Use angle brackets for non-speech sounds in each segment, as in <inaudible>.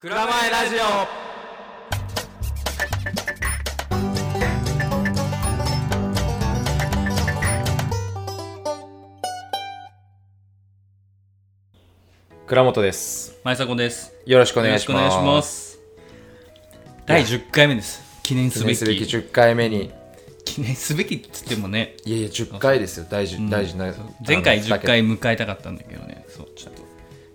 蔵前ラジオ。倉本です。前迫です。よろしくお願いします。第10回目です。記念すべ念すべき10回目に。記念すべきっつってもね、いやいや10回ですよ。大事、大事な前回10あの回迎えたかったんだけどね、そう、ちょっと、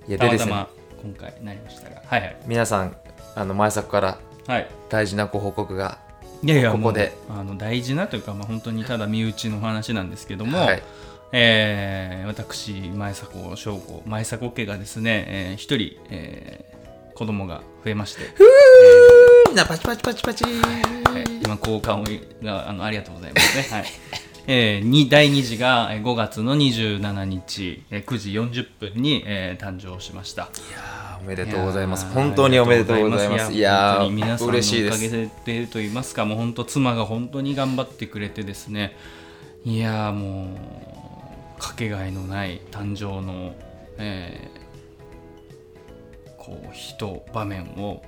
いやでですね今回なりましたが。はいはい。皆さんあの前作からはい。大事なご報告がいやいや、ここであの大事なというか、まあ、本当にただ身内の話なんですけども、はいえー私、前迫翔子、前迫家がですね、えー一人、えー子供が増えまして、みんなパチパチパチパチはい今交換をがあのありがとうございますね。はい。えー、に第2次がえー5月の27日、えー9時40分に、えー誕生しました。あーおめでとうございます。本当におめでとうございます。いや本当に皆さんのおー嬉しいでかげすでと言いますか、もう本当妻が本当に頑張ってくれてですね、いやーもうかけがえのない誕生の、えーこう人場面を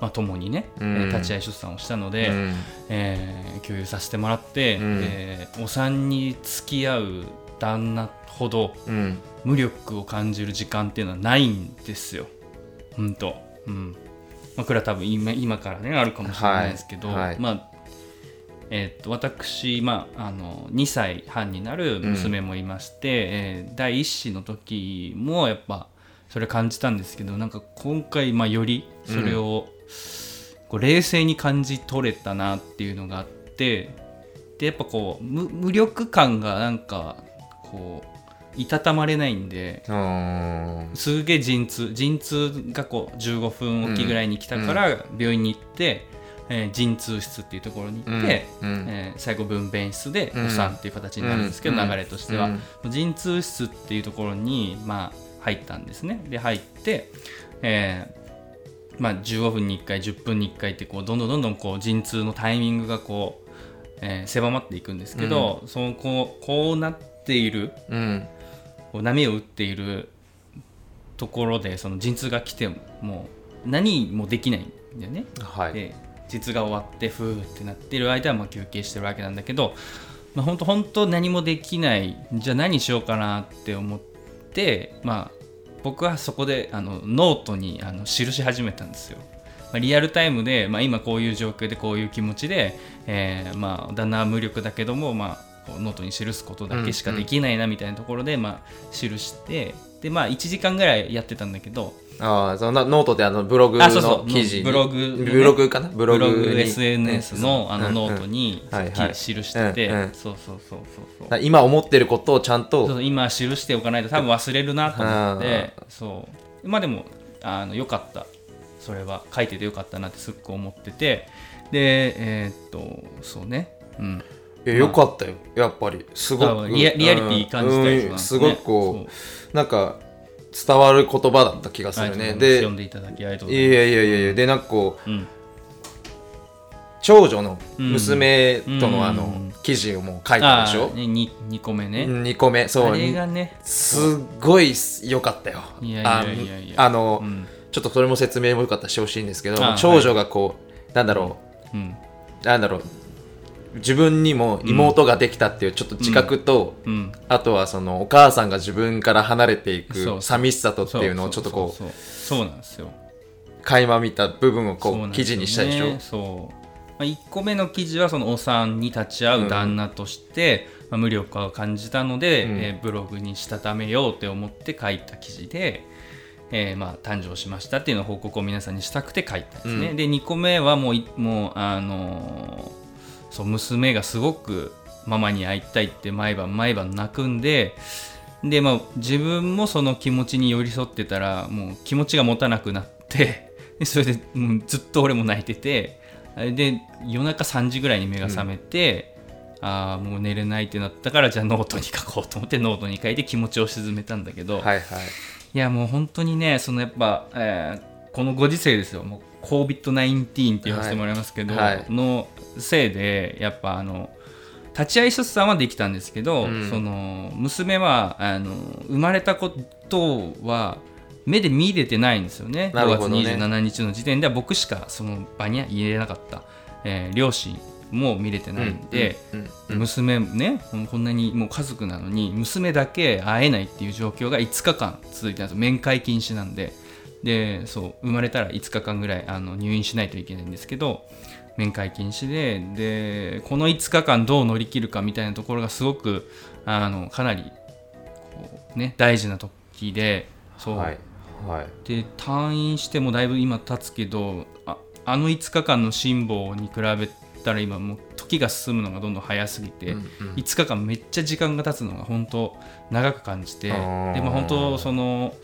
まあ共にね、うん。えー立ち会い出産をしたので。うん。えー共有させてもらって、うん。えーお産に付き合う旦那ほどうん。無力を感じる時間っていうのはないんですよ。本当、うん。まあ、これは多分今今からねあるかもしれないですけど、はい。はい。まあえー、と私、まあ、あの2歳半になる娘もいまして、えー第一子の時もやっぱそれ感じたんですけどなんか今回、まあ、よりそれを、こう冷静に感じ取れたなっていうのがあってでやっぱこう無無力感がなんかこういたたまれないんですげえ陣痛陣痛がこう15分おきぐらいに来たから病院に行って、えー陣痛室っていうところに行って、うん。うん。えー最後分娩室でうん。お産っていう形になるんですけど、うん。流れとしては、うん。陣痛室っていうところに、まあ、入ったんですね。で入って、えーまあ、15分に1回10分に1回ってこうどんどんどんどんこう陣痛のタイミングがこう、えー狭まっていくんですけど、そのこうこうなっているうん。こう波を打っているところでその陣痛が来てももう何もできないんだよね。はい。で陣痛が終わってふーってなってる間はまあ休憩してるわけなんだけど、まあ、本当本当何もできないじゃあ何しようかなって思ってまあ僕はそこであのノートにあの記し始めたんですよ。まあ、リアルタイムで、まあ、今こういう状況でこういう気持ちで、えーまあ、旦那は無力だけども、まあ、ノートに記すことだけしかできないなみたいなところで、まあ、記してで、まあ、1時間ぐらいやってたんだけど。ああそんなノートであのブログのあそうそう。記事に。ブログ。のねブログかな？ブブロログ SNS のあのうん。ノートに記してて、そうそうそうそうそう。だ今思ってることをちゃんと今記しておかないと多分忘れるなと思ってあそう。まあでもあのよかった。それは書いててよかったなってすっごい思ってて。でえーっとそうね。うんいやよかったよ。やっぱり。すごく。あリアリアリティ感じたやつなん。うんですごくこうなんか伝わる言葉だった気がするね。で読んでいただきありがとうございます。いやいやいやいやでなんかこううん。長女の娘とうん。のあの記事をもう書いたでしょ？あーね 2, 2個目ね、2個目。そう。あれがね。すっごい良かったよ。いやいやいやあのうん。ちょっとそれも説明もよかったらしてほしいんですけどあ長女がこうなんだろう。ん。うなんだろう自分にも妹ができたっていうちょっと自覚と、うん。あとはそのお母さんが自分から離れていく寂しさとっていうのをちょっとこそうそうなんですよ。う垣間見た部分をこそう記事にしたでしょ？そう、まあ、1個目の記事はそのお産に立ち会う旦那として、まあ、無力化を感じたので、うん。えーブログにしたためようって思って書いた記事で、えーまあ、誕生しましたっていうのを報告を皆さんにしたくて書いたんですね、うん。で2個目はもういもうあのーそう娘がすごくママに会いたいって毎晩毎晩泣くんででまあ自分もその気持ちに寄り添ってたらもう気持ちが持たなくなってでそれで、うんずっと俺も泣いててで夜中3時ぐらいに目が覚めて、ああもう寝れないってなったからじゃあノートに書こうと思ってノートに書いて気持ちを鎮めたんだけど、はいはい。いやもう本当にねそのやっぱ、えーこのご時世ですよ。もう COVID-19 って言わせてもらいますけど、はい。はい。のせいでやっぱあの立ち会い出産はできたんですけど、うん。その娘はあの生まれたことは目で見れてないんですよね。5月なるほどね。27日の時点では僕しかその場には入れなかった、えー両親も見れてないんで、娘ねこんなにもう家族なのに娘だけ会えないっていう状況が5日間続いてたんです面会禁止なんで。でそう生まれたら5日間ぐらいあの入院しないといけないんですけど面会禁止ででこの5日間どう乗り切るかみたいなところがすごくあのかなりこう、ね、大事な時でそう、はい。はい。で退院してもだいぶ今経つけどああの5日間の辛抱に比べたら今もう時が進むのがどんどん早すぎて、うんうん。5日間めっちゃ時間が経つのが本当長く感じてでも本当その、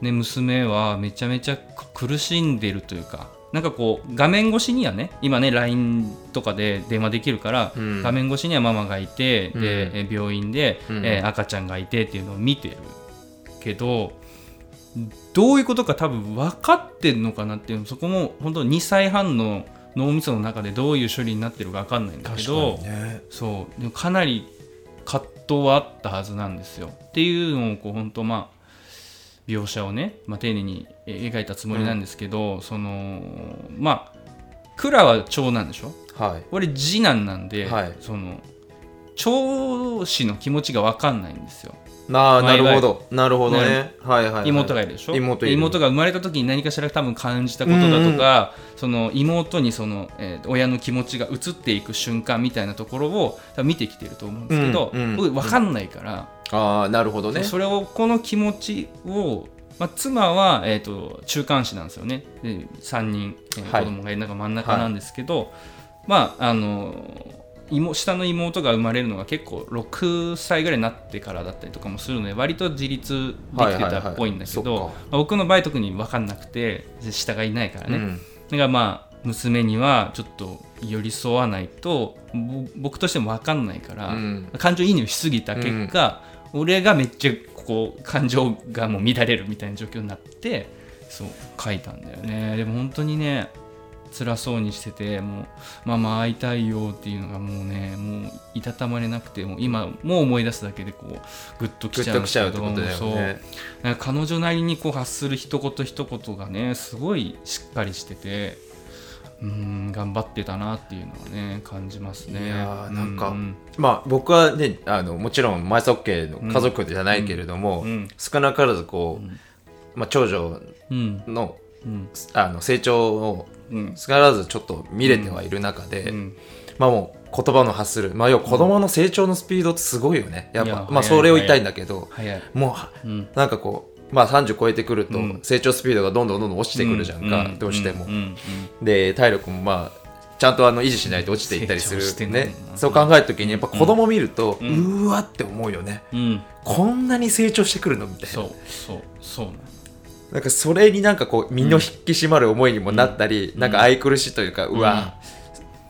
ね、娘はめちゃめちゃ苦しんでるというかなんかこう画面越しにはね今ね LINE とかで電話できるから、うん。画面越しにはママがいて、うん。でえ病院で、うん。えー赤ちゃんがいてっていうのを見てるけどどういうことか多分分かってんのかなっていうのそこも本当2歳半の脳みその中でどういう処理になってるか分かんないんだけど、ね。そう。でもかなり葛藤はあったはずなんですよ。っていうのをこう本当まあ描写をね、まあ、丁寧にえ描いたつもりなんですけど、そのまあ蔵は長男でしょ？はい。俺次男なんで、はい。その長子の気持ちが分かんないんですよ。ななるほど。なるほどね。ね。はいはいはい。妹がいるでしょ？妹妹が生まれた時に何かしら多分感じたことだとか、その妹にその、えー親の気持ちが移っていく瞬間みたいなところを多分見てきてると思うんですけど、うんうん。僕分かんないから、ああなるほどね。それをこの気持ちを、まあ、妻は、えー、と中間子なんですよね。で3人、えーはい。子供がいる中真ん中なんですけど、まああの妹下の妹が生まれるのが結構6歳ぐらいになってからだったりとかもするので割と自立できてたっぽいんだけど、はいはいはい。僕の場合特に分かんなくて下がいないからね、うん。だからまあ娘にはちょっと寄り添わないとぼ僕としても分かんないから、うん。感情移入しすぎた結果、俺がめっちゃこう感情がもう乱れるみたいな状況になってそう書いたんだよね。でも本当にね辛そうにしててもうママ会いたいよっていうのがもうねもういたたまれなくてもう今もう思い出すだけでこうグッときちゃうんグッときちゃうってことだよそう。ねなんか彼女なりにこう発する一言一言がねすごいしっかりしててうん頑張ってたなっていうのはね感じますね。いやーなんかうん。まあ僕はねあのもちろんマイソッケの家族じゃないけれども、うん。少なからずこう、うん。まあ、長女うん。のうん。あの成長をうん。少なからずちょっと見れてはいる中で、うん。まあもう言葉の発する、まあ、要は子供の成長のスピードってすごいよね。やっぱまあそれを言いたいんだけど。もううん。なんかこうまあ30超えてくるとうん。成長スピードがどんどんどんどん落ちてくるじゃんか、うどうしても、ん。うん。で体力もまあちゃんとあの維持しないと落ちていったりする。ねもんな。そう考えるときにやっぱ子供見ると、ううんーわって思うよね。うん。うんこんなに成長してくるのみたいな。そう。そう。そうなん。かそれになんかこう身の引き締まる思いにもなったり、なんか愛くるしいというか、うわ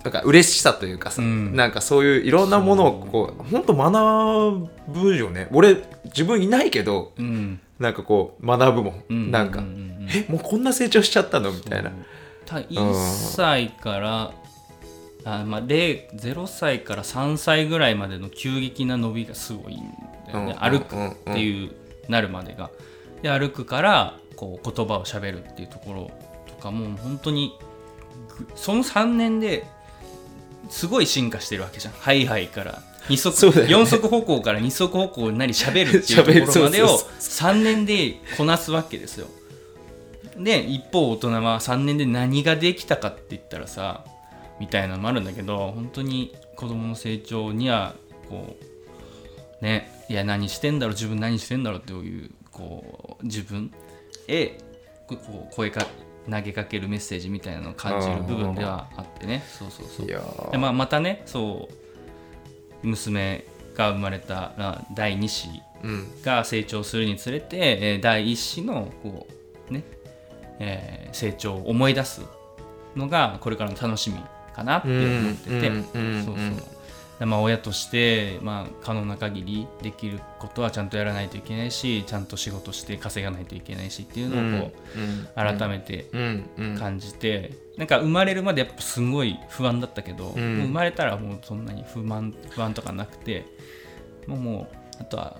なんか嬉しさというかさ、うん。なんかそういういろんなものをこう本当学ぶよね。俺自分いないけどうんなんかこう学ぶもん、うん。なんか、うんうんうんえもうこんな成長しちゃったのみたいな。た1歳からあ、まあ、0 0歳から3歳ぐらいまでの急激な伸びがすごいんだよね、うん。歩くっていうなるまでが。で歩くからこう言葉をしゃべるっていうところとかもう本当にぐその3年ですごい進化してるわけじゃん。ハイハイから二足、そうだよね。4足歩行から二足歩行になりしゃべるっていうところまでを <laughs> 喋るそうそう。<laughs> 3年でこなすわけですよ。で一方大人は3年で何ができたかって言ったらさみたいなのもあるんだけど本当に子供の成長にはこうねいや何してんだろう自分何してんだろうっていうこう自分へこう声か投げかけるメッセージみたいなのを感じる部分ではあってね。そうそうそう。いやー。でまあ、またねそう娘が生まれたまあ第2子うん。が成長するにつれて、えー第1子のこう、ねえー成長を思い出すのがこれからの楽しみかなって思ってて、うんうん。そうそうまあ、親として、まあ、可能な限りできることはちゃんとやらないといけないしちゃんと仕事して稼がないといけないしっていうのをこう、うん改めてうんうん。感じて、なんか生まれるまでやっぱすごい不安だったけど、生まれたらもうそんなに不満不安とかなくてもうもうあとは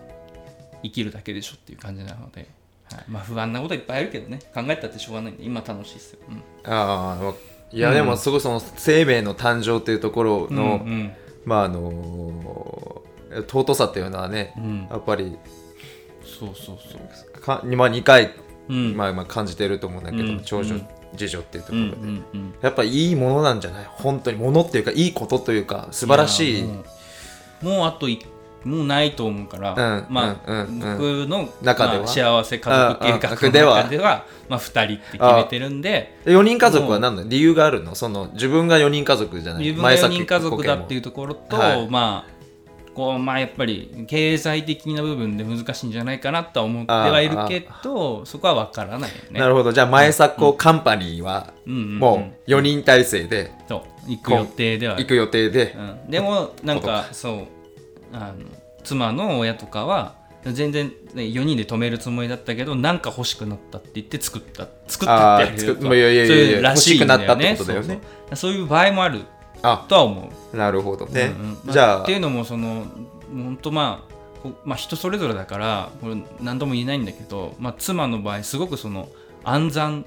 生きるだけでしょっていう感じなのではい。まあ、不安なこといっぱいあるけどね。考えたってしょうがないんで今楽しいですよ、うん。ああいやでもすごいその生命の誕生っていうところの、うんまああのー尊さっていうのはね、うん。やっぱりそうそうそう。か、まあ、2回、うん。まあ、まあ感じてると思うんだけど、うん。長女うん。次女っていうところで、うんうんうん。やっぱいいものなんじゃない？本当にものっていうかいいことというか素晴らしい。やもうあといもうないと思うから、うんまあ、僕の中では？まあ幸せ家族計画の中ではまあ、2人って決めてるんで4人家族は何だ理由があるの？その自分が4人家族じゃない？自分が4人家族だっていううところと、はい。まあこうまあやっぱり経済的な部分で難しいんじゃないかなとは思ってはいるけどそこは分からないよね。なるほど。じゃあ前作カンパニーはもう4人体制で。行く予定では行く予定で、うん、でもなんかそうあの妻の親とかは全然、ね、4人で止めるつもりだったけどなんか欲しくなったって言って作った作ったってやるそういうらしいんだよね。そうそうそう。いう場合もあるあとは思う、なるほど。ね、うんうん。まじゃあっていうのもその本当まあこまあ、人それぞれだからこれ何とも言えないんだけど、まあ、妻の場合すごくその暗算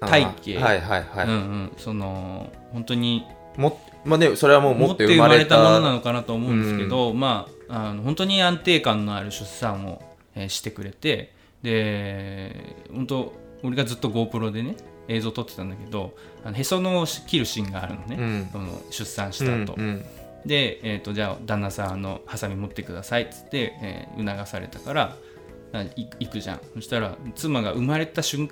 体系。あはいはいはい、うんうん、その本当にもまあねそれはもう持持ってて生まれたたものなのかなと思うんですけど、まああの本当に安定感のある出産を、えーしてくれてで本当俺がずっと GoPro でね映像撮ってたんだけどあのへその切るシーンがあるのね、うん。その出産した後、うんうん。で、えー、とじゃあ旦那さんあのハサミ持ってくださいっつって、えー促されたから行くじゃん。そしたら妻が生まれた瞬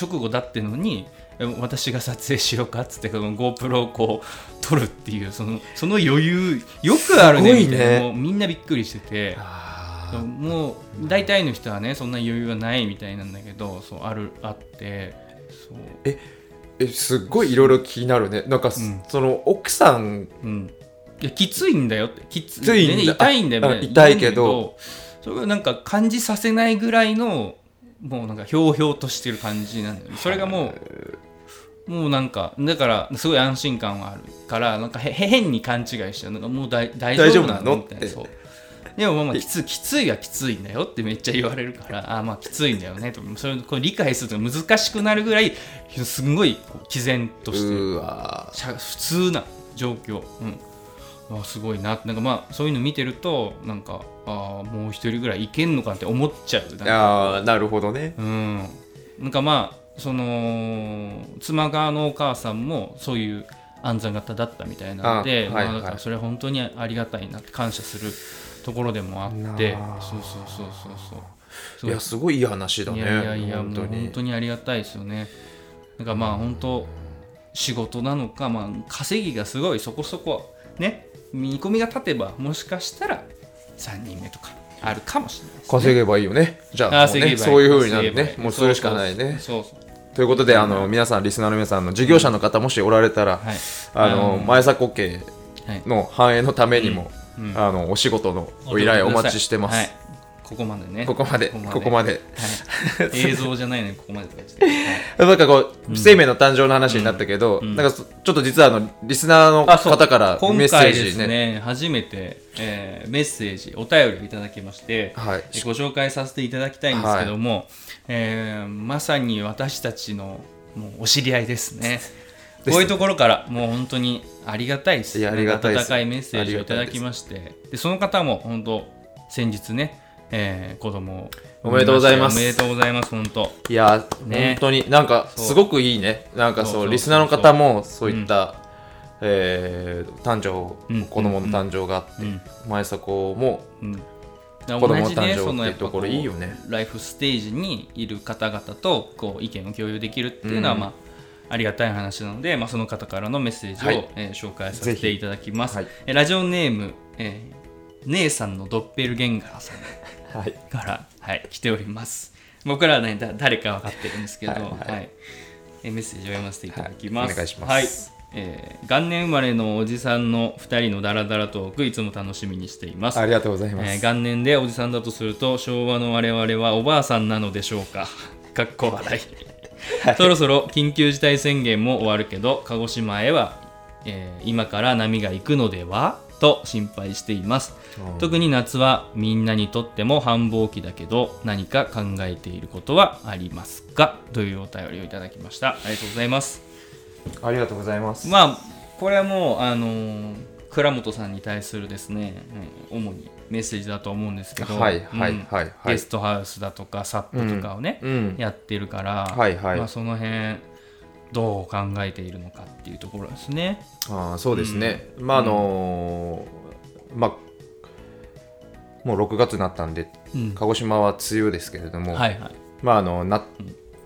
直後だってのにえ私が撮影しようか？っつってこの GoPro をこう撮るっていうそのその余裕よくあるねみたいな。もうみんなびっくりしてて。あもう大体の人はねそんな余裕がないみたいなんだけどそうあるあってそう。ーえすっごいいろいろ気になるね。なんか、うん。その奥さんうん、いやきついんだよって。きつい。ね痛いんだよみたいなあ痛いけどそれがなんか感じさせないぐらいのもうなんかひょうひょうとしてる感じなんだよね。それがもうもうなんかだからすごい安心感はあるからなんかへへ変に勘違いしちゃうなんかもう大大丈夫なの？って。そう。でもまあまあきつきついはきついんだよってめっちゃ言われるからあまあきついんだよね。とそれをこう理解するのが難しくなるぐらいすんごい毅然として普通な状況、うん、あすごいな。なんかまあそういうの見てるとなんかあもう一人ぐらいいけんのかって思っちゃう。あーなるほどね。うん、なんかまあその妻側のお母さんもそういう暗算型だったみたいなのでまあ、だかはいらそれは本当にありがたいなって感謝するところでもあなってあ。そうそうそうそうそう。いやすごいいい話だね。いやいやいや本当に。本当にありがたいですよね。なんかまあ本当仕事なのか、まあ、稼ぎがすごいそこそこね見込みが立てばもしかしたら3人目とかあるかもしれないね、稼げばいいよね。じゃあもうねそういうふうになるね。もうするしかないね。そうそうということであの皆さんリスナーの皆さんの事業者の方もしおられたらはい。あのうん前迫家はい。の繁栄のためにもうん。うん。あのお仕事のお依頼お待ちしてます、はい、ここまでね。ここまで。ここまで。はい、<laughs> 映像じゃないのにここまでとかして、は <laughs> いなんかこう、生命の誕生の話になったけど、ん。なんかそちょっと実はあのリスナーの方から今メッセー回ですジね。ね初めて、えーメッセージお便りをいただきまして、はい。ご紹介させていただきたいんですけども、えーまさに私たちのもうお知り合い <laughs> ですね。こういうところからもう本当にありがたいです。いやありがたいです。温かいメッセージをいただきまして、でその方も本当先日ね、えー子供。をおめでとうございます。おめでとうございます本当。いや、ね。本当になんかそう。すごくいいね。なんかそうそうそうそうリスナーの方もそういった、えー誕生、うん。子供の誕生があって、うん。前迫もうん、子供の誕生っていうところいいよね。こうライフステージにいる方々とこう意見を共有できるっていうのは、うん。まあありがたい話なので、まあ、その方からのメッセージを、はい。えー紹介させていただきます、はい。えーラジオネーム、えー姉さんのドッペルゲンガーさん。はいから、はい、来ております。僕らはねだ誰か分かってるんですけど、ははい。いはい。えーメッセージを読ませていただきます、はいお願いします。はい。えー元年生まれのおじさんの2人のダラダラトークいつも楽しみにしています。ありがとうございます、えー元年でおじさんだとすると昭和の我々はおばあさんなのでしょうか。<laughs> かっこ笑い。そろそろ緊急事態宣言も終わるけど鹿児島へは、えー今から波が行くのでは？と心配しています。うん。特に夏はみんなにとっても繁忙期だけど何か考えていることはありますか？というお便りをいただきました。ありがとうございます。ありがとうございます。まあこれはもうあのー倉本さんに対するですね、うん主にメッセージだと思うんですけど、はいはいはいゲストハウスだとかサップとかをね、うん。やってるから、はいはい。まあ、その辺どう考えているのかっていうところですね。あーそうですね、まああのーまあもう6月になったんでうん。鹿児島は梅雨ですけれども、はいはい。まああのな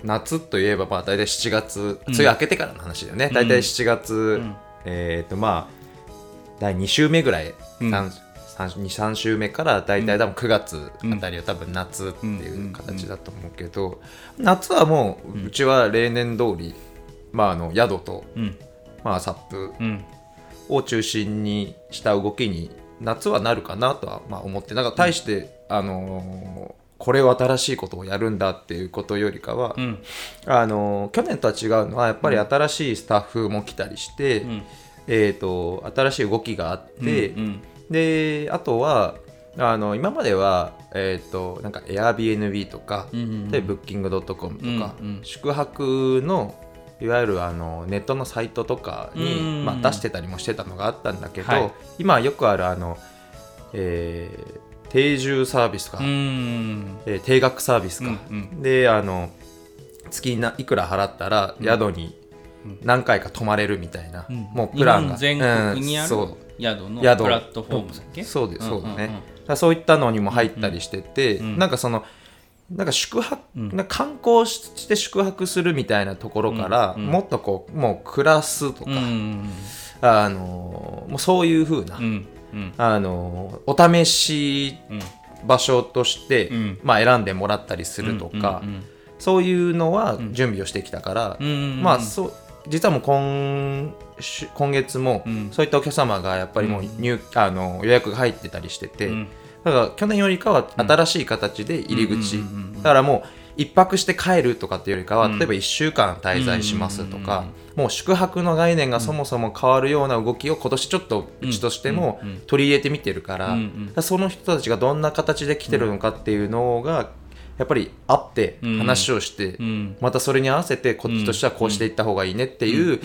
夏といえばまあ大体7月うん。梅雨明けてからの話だよね、うん。大体7月、ん。えっ、とまあ第2週目ぐらい、うん。三23週目から大体多分9月あたりは多分夏っていう形だと思うけど、夏はもううちは例年通り、まああの宿と、うん。まあ、サップうん。を中心にした動きに夏はなるかなとはまあ思ってなんか対して、あのーこれを新しいことをやるんだっていうことよりかは、うん。あのー去年とは違うのはやっぱり新しいスタッフも来たりして、うん。えー、と新しい動きがあって、うんであとはあの今までは、えー、となんか Airbnb とか、うんうんで Booking.com とか、うんうん。宿泊のいわゆるあのネットのサイトとかに、うん。まあ、出してたりもしてたのがあったんだけど、はい。今はよくあるあの、えー定住サービスとか、うん。えー定額サービスか、うんであの月ないくら払ったら宿に何回か泊まれるみたいな、うん。もうプランが。全国にあるうん宿のプ宿ラットフォームだっけ？そうですそうだね、んんんだからそういったのにも入ったりしてて、うん。なんかそのなんか宿泊、うん。なんか観光して宿泊するみたいなところから、うんうん。もっとこうもう暮らすとか、うんあのもうそういう風な、うんうん。あのお試しうん。場所として、うん。まあ、選んでもらったりするとか、うんそういうのは準備をしてきたから、うんうんまあそう実はもう今週今月もうん。そういったお客様がやっぱりもう入、あの予約が入ってたりしてて、うんだから去年よりかは新しい形で入り口、だからもう一泊して帰るとかっていうよりかは、うん。例えば1週間滞在しますとか、もう宿泊の概念がそもそも変わるような動きを今年ちょっとうちとしても取り入れてみてるから,、その人たちがどんな形で来てるのかっていうのがやっぱり会ってうん。話をして、うん。またそれに合わせてこっちとしてはこうしていった方がいいねっていう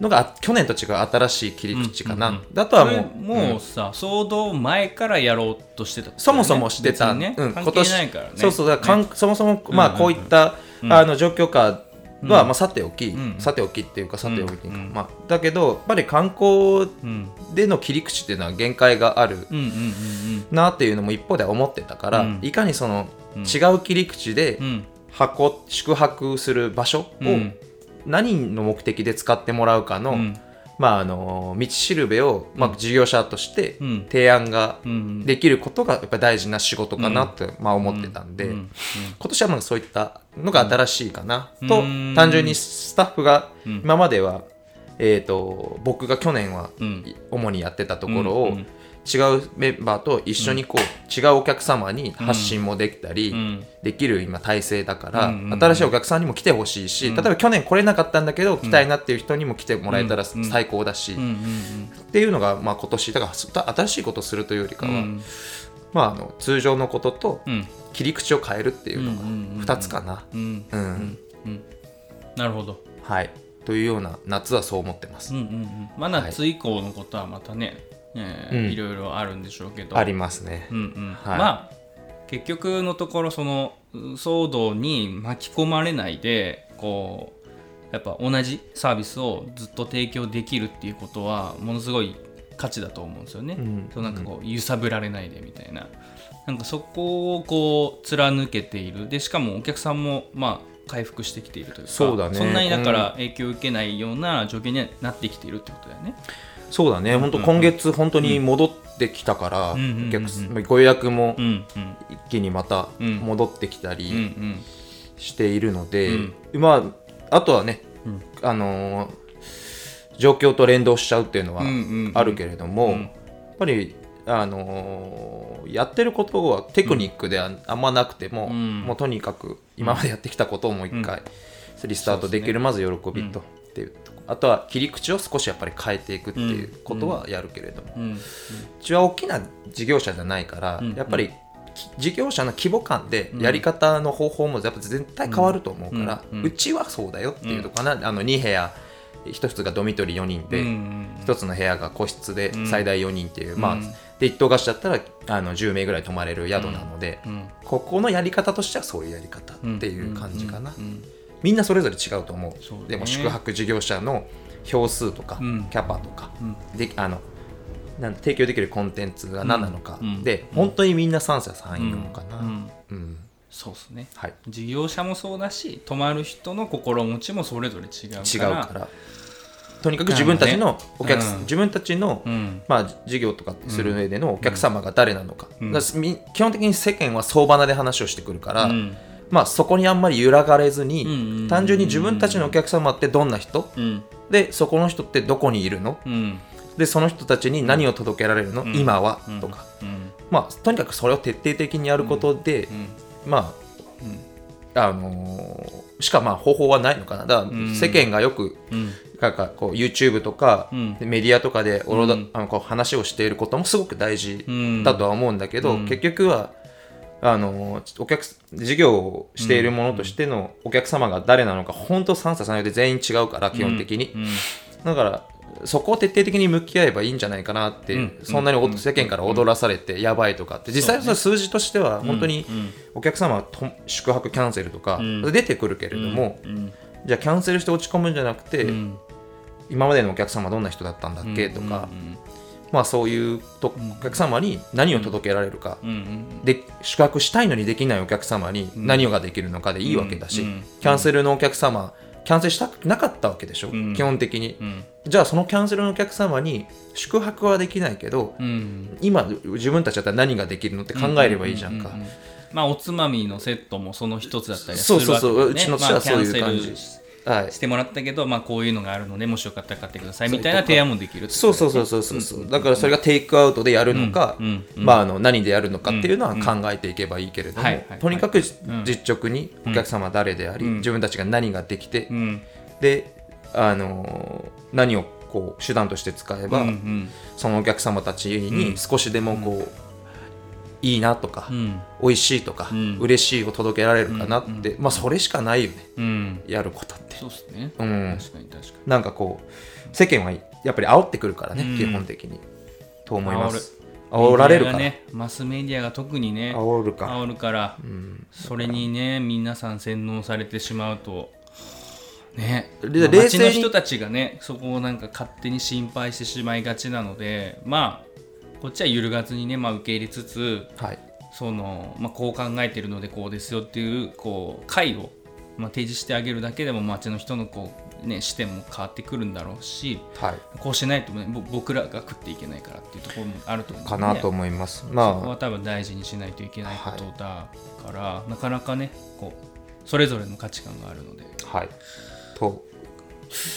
のが去年と違う新しい切り口かな、うん。うんうんであとはもうもうさ、騒動前からやろうとしてたね、そもそもしてた、ね、うん。関係ないからね。そうそうだかんね。そもそも、まあ、うんこういった、うんあの状況下は、まあ、さておき、ん。さておきっていうかさておきまあ、だけどやっぱり観光うんでの切り口っていうのは限界があるなっていうのも一方では思ってたから、うん。いかにそのうん違う切り口で箱宿泊する場所をうん。何の目的で使ってもらうかの、うん。まあ、あの道しるべを、まあ、事業者としてうん。提案がうんできることがやっぱり大事な仕事かなって、まあ、思ってたんで、今年はまあそういったのが新しいかな、うん。とうん単純にスタッフがうん。今までは、えー、と僕が去年はうん。主にやってたところを、違うメンバーと一緒にこう、違うお客様に発信もできたり、うん。できる今体制だから、新しいお客さんにも来てほしいし、うん。例えば去年来れなかったんだけど来たいなっていう人にも来てもらえたらうん。最高だし、っていうのが、まあ、今年だから新しいことをするというよりかは、うん。まあ、あの通常のこととうん。切り口を変えるっていうのが2つかな。なるほど。はい、というような夏はそう思ってます。うんうんうん。まあ夏以降のことはまたね、えーうん。いろいろあるんでしょうけど。ありますね。うんうん。はい。まあ結局のところそのう騒動に巻き込まれないでこうやっぱ同じサービスをずっと提供できるっていうことはものすごい価値だと思うんですよね。うん。そうなんかこう揺さぶられないでみたいな。なんかそこをこう貫けている。でしかもお客さんもまあ回復してきているというかそうだね。んなにだから影響を受けないような状況にはなってきているってことだよね。そうだね、本当今月本当に戻ってきたから、お客ご予約も一気にまたうん。戻ってきたりんしているので、うん。まあ、あとはね、うん。あのー状況と連動しちゃうっていうのはあるけれども、うん。やっぱり、あのーやってることはテクニックではあんまなくても、うん。もうとにかく今までやってきたことをもう一回リスタートできる、まず喜びと、っていうとこあとは切り口を少しやっぱり変えていくっていうことはやるけれども、うん。うちは大きな事業者じゃないから、うん。やっぱりき事業者の規模感でやり方の方法もやっぱ絶対変わると思うから、ううん。ちはそうだよっていうとかな、あの2部屋。1つがドミトリー4人で、うん。1つの部屋が個室でうん。最大4人っていう、うん。まあで一棟貸しだったらあの10名ぐらい泊まれる宿なので、うん。ここのやり方としてはそういうやり方っていう感じかな、みんなそれぞれ違うと思う。ね。でも宿泊事業者の票数とか、うん。キャパとか、うん。であのなん提供できるコンテンツが何なのか、うん。で本当にみんな三者三様かな、ううん。ん。そうですね。はい、事業者もそうだし泊まる人の心持ちもそれぞれ違うから。違うから。とにかく自分たちのお客、うん。自分たちの、うん。まあ、事業とかする上でのお客様が誰なのか,、うん。だか基本的に世間は相場なで話をしてくるから、うんまあ、そこにあんまり揺らがれずに、単純に自分たちのお客様ってどんな人？うん。でそこの人ってどこにいるの？うん。でその人たちに何を届けられるの、うん。今は、うん。とか、うん。まあ、とにかくそれを徹底的にやることで、うん。まああのーしかまあ方法はないのかな。だからうん。世間がよくうん。なんかこう YouTube とか、うん。メディアとかでおろだ、うん。あのこう話をしていることもすごく大事うん。だとは思うんだけど、うん。結局はあのお客事業をしているものとしてのお客様が誰なのか本当三者三様で全員違うから基本的に、うん。だからそこを徹底的に向き合えばいいんじゃないかなって、うん。そんなに世間から踊らされてやばいとかって実際その数字としては本当にうん。お客様はと宿泊キャンセルとかうん。出てくるけれども、うん。じゃあキャンセルして落ち込むんじゃなくて、うん。今までのお客様はどんな人だったんだっけ、とか、うんまあそういうとお客様に何を届けられるか、で宿泊したいのにできないお客様に何ができるのかでいいわけだし、キャンセルのお客様キャンセルしたくなかったわけでしょ、うん。基本的に。うん。じゃあそのキャンセルのお客様に宿泊はできないけどうん。今自分たちだったら何ができるのって考えればいいじゃんか、うううまあおつまみのセットもその一つだったりすそうるわけだよね。そうそうう。ちの社はそういうまあ感じキャンセルはいしてもらったけど、まあ、こういうのがあるのでもしよかったら買ってくださいみたいな提案もできるそうそうそうそうそうそうだからそれがテイクアウトでやるのか、うんうんうん。まあ、あの何でやるのかっていうのは考えていけばいいけれども、はいはいはい。とにかくん実直にお客様は誰であり、うん。自分たちが何ができて、うん。で、あのー何をこう手段として使えば、うんうん。そのお客様たちに少しでもこう、いいなとか、うん。美味しいとか、うん。嬉しいを届けられるかなって、まあそれしかないよね。うん。やることって。そうですね。うん、確かに確かなんかこう世間はやっぱり煽ってくるからね、うん。基本的に。と思います。に煽られるから、ねマスメディアが特にね煽るか。煽るからうん。それにね皆さん洗脳されてしまうとね。冷静に街の人たちがねそこをなんか勝手に心配してしまいがちなのでまあこっちは揺るがずにね、まあ、受け入れつつはい。その、まあ、こう考えてるのでこうですよっていうこう解を、まあ、提示してあげるだけでも街の人のこう、ね、視点も変わってくるんだろうしはい。こうしないと、ね、ぼ僕らが食っていけないからっていうところもあると思うかなと思います、そこまは多分大事にしないといけないことだから、なかなかねこうそれぞれの価値観があるので。あはい。と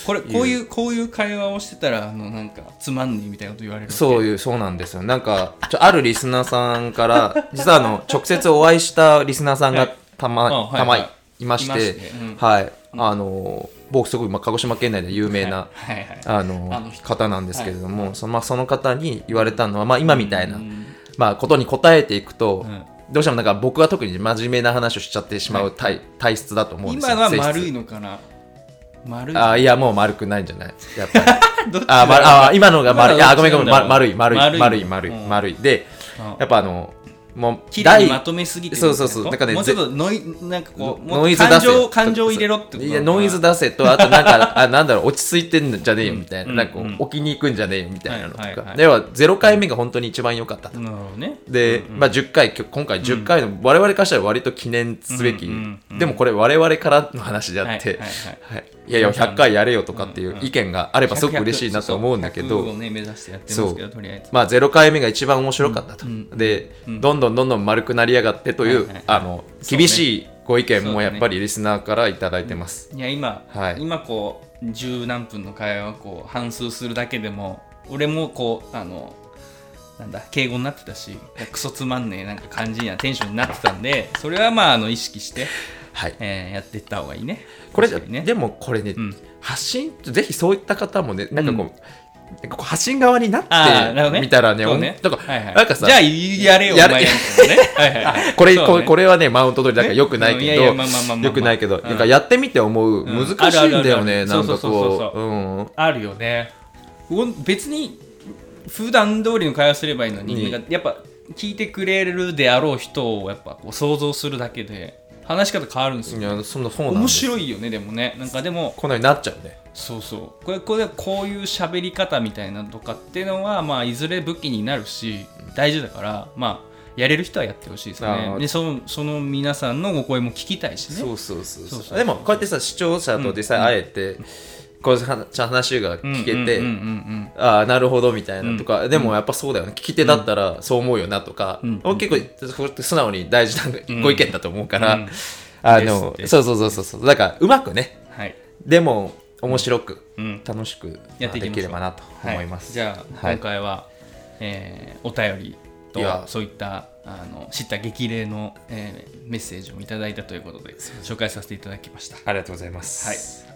これこういうこういう会話をしてたらあのなんかつまんねえみたいなこと言われるうそういうそうなんですよ。なんかちょあるリスナーさんから <laughs> 実はあの直接お会いしたリスナーさんがたま、あはいたまはいいましていましてうん。はい。あの僕すごい、まあ、鹿児島県内で有名な、はい。はいあのあの人。方なんですけれども、はい。そのまあ、その方に言われたのは、まあ、今みたいな、うん。まあ、ことに答えていくと、うん。どうしてもなんか僕は特に真面目な話をしちゃってしまう体,、体質だと思うんですよ。今は丸いのかな？丸い。あいやもう丸くないんじゃない？やっぱり。<laughs> どっちだあ、ま、あ今のが丸い。やごめんごめん、ま、丸い丸い丸い丸い丸い。でうん。やっぱあのもう綺麗にまとめすぎてるそうそうそう。だからねもうちょっとノイなんかこうノイズ出せ。感情感情入れろっていやノイズ出せとあとなんか <laughs> あなんだろう落ち着いてんじゃねえよみたいな,、うんなんかこううん。置きに行くんじゃねえよみたいなのとか、はいはいはい。では0回目が本当に一番良かったと、なるほどね。で、まあ、10回今回10回の、我々からしたら割と記念すべき、うんうんうんでもこれ我々からの話であって、はいはいはい。はい。いやいや100回やれよとかっていう意見があればすごく嬉しいなと思うんだけど、100をね目指してやってまあえず。まあ、0回目が一番面白かったと、うんで、うんどんどんどんどん丸くなりやがってという、はいはいはい。あの厳しいご意見もやっぱりリスナーからいただいてます、いや今、はい。今こう十何分の会話をこう反数するだけでも俺もこうあのなんだ敬語になってたしクソつまんねえなんか感じにはテンションになってたんでそれはまああの意識してはい。えーやっていった方がいいね。これ、ね。でもこれね、うん。発信ぜひそういった方もねなんかこう、なんかこう発信側になってみたらねね。おなんかはいはい。なんかさじゃあやれよやれお前やるね。はいはいはい。<laughs> これ、ね。これこれはねマウント取りだからよくないけど、よくないけど、うん。なんかやってみて思う、ん。難しいんだよね、なんかこ、そううん、あるよね。別に普段通りの会話すればいいのに、やっぱ聞いてくれるであろう人をやっぱこう想像するだけで話し方変わるんですよ。面白いよねでもね。なんかでもこのようになっちゃうねそうそう。これこれこういう喋り方みたいなのとかっていうのはまあいずれ武器になるし大事だからまあやれる人はやってほしいですね。でそのその皆さんのお声も聞きたいしね。そうそうそうそう。でもこうやってさ視聴者と実際会えて、こういう話話が聞けて、うんうんうんうんああなるほどみたいなとか、うん。でもやっぱそうだよね。聞き手だったらそう思うよなとか、うん俺結構素直に大事なご意見だと思うから、うん。あのそうそうそうそう。だからうまくね。はい、でも面白くうん、楽しくやっていきましょう。できればなと思います、はい、じゃあ、はい。今回は、えーお便りとそういったあの知った激励の、えーメッセージをいただいたということで紹介させていただきました。ありがとうございます、はい